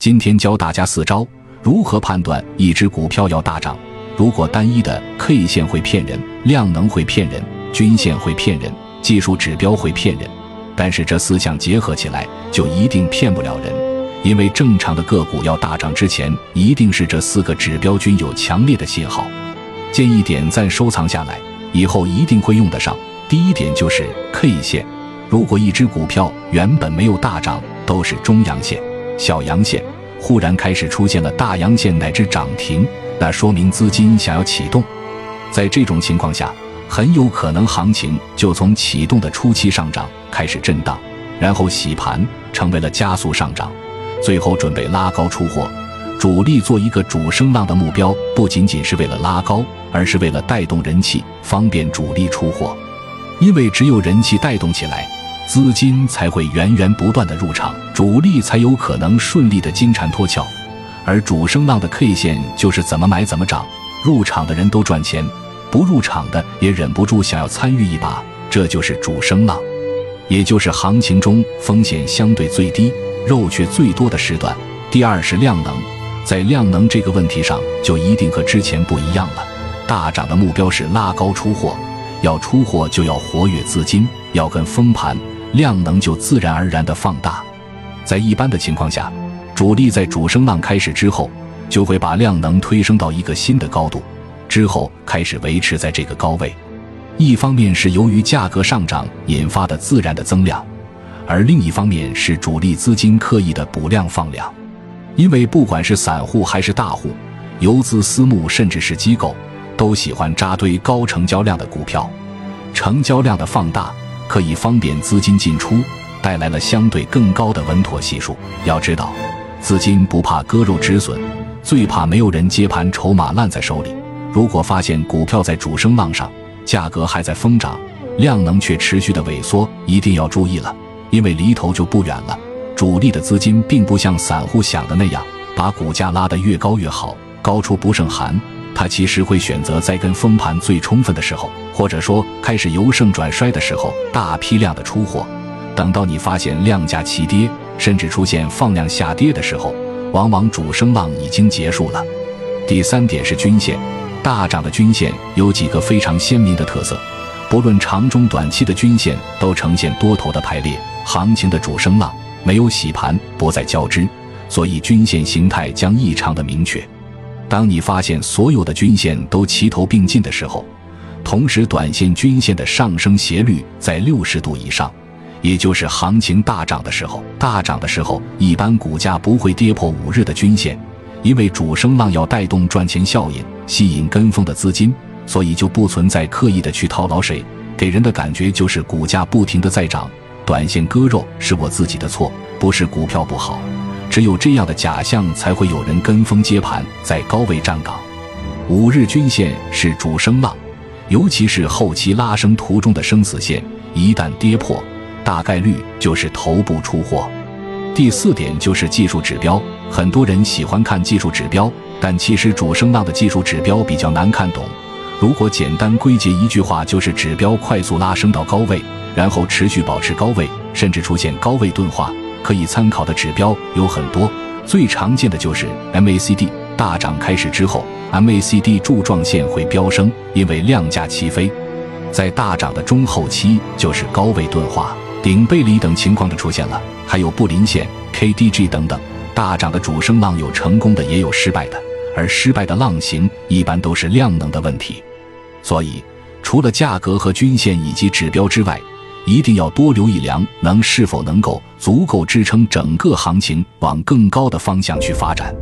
今天教大家四招，如何判断一只股票要大涨。如果单一的 K 线会骗人，量能会骗人，均线会骗人，技术指标会骗人，但是这四项结合起来就一定骗不了人。因为正常的个股要大涨之前，一定是这四个指标均有强烈的信号。建议点赞收藏下来，以后一定会用得上。第一点就是 K 线，如果一只股票原本没有大涨，都是中阳线。小阳线忽然开始出现了大阳线乃至涨停，那说明资金想要启动。在这种情况下，很有可能行情就从启动的初期上涨开始震荡，然后洗盘，成为了加速上涨，最后准备拉高出货。主力做一个主升浪的目标，不仅仅是为了拉高，而是为了带动人气，方便主力出货。因为只有人气带动起来。资金才会源源不断的入场，主力才有可能顺利的金蝉脱壳，而主升浪的 K 线就是怎么买怎么涨，入场的人都赚钱，不入场的也忍不住想要参与一把，这就是主升浪，也就是行情中风险相对最低、肉却最多的时段。第二是量能，在量能这个问题上就一定和之前不一样了，大涨的目标是拉高出货，要出货就要活跃资金，要跟封盘。量能就自然而然的放大，在一般的情况下，主力在主升浪开始之后，就会把量能推升到一个新的高度，之后开始维持在这个高位。一方面是由于价格上涨引发的自然的增量，而另一方面是主力资金刻意的补量放量。因为不管是散户还是大户、游资私募，甚至是机构，都喜欢扎堆高成交量的股票，成交量的放大。可以方便资金进出，带来了相对更高的稳妥系数。要知道，资金不怕割肉止损，最怕没有人接盘，筹码烂在手里。如果发现股票在主升浪上，价格还在疯涨，量能却持续的萎缩，一定要注意了，因为离头就不远了。主力的资金并不像散户想的那样，把股价拉得越高越好，高处不胜寒。他其实会选择在跟风盘最充分的时候，或者说开始由盛转衰的时候，大批量的出货。等到你发现量价齐跌，甚至出现放量下跌的时候，往往主升浪已经结束了。第三点是均线，大涨的均线有几个非常鲜明的特色，不论长中短期的均线都呈现多头的排列，行情的主升浪没有洗盘，不再交织，所以均线形态将异常的明确。当你发现所有的均线都齐头并进的时候，同时短线均线的上升斜率在六十度以上，也就是行情大涨的时候。大涨的时候，一般股价不会跌破五日的均线，因为主升浪要带动赚钱效应，吸引跟风的资金，所以就不存在刻意的去套牢谁。给人的感觉就是股价不停的在涨，短线割肉是我自己的错，不是股票不好。只有这样的假象，才会有人跟风接盘，在高位站岗。五日均线是主升浪，尤其是后期拉升途中的生死线，一旦跌破，大概率就是头部出货。第四点就是技术指标，很多人喜欢看技术指标，但其实主升浪的技术指标比较难看懂。如果简单归结一句话，就是指标快速拉升到高位，然后持续保持高位，甚至出现高位钝化。可以参考的指标有很多，最常见的就是 MACD 大涨开始之后，MACD 柱状线会飙升，因为量价齐飞。在大涨的中后期，就是高位钝化、顶背离等情况的出现了，还有布林线、KDJ 等等。大涨的主升浪有成功的，也有失败的，而失败的浪形一般都是量能的问题。所以，除了价格和均线以及指标之外，一定要多留意量能是否能够足够支撑整个行情往更高的方向去发展。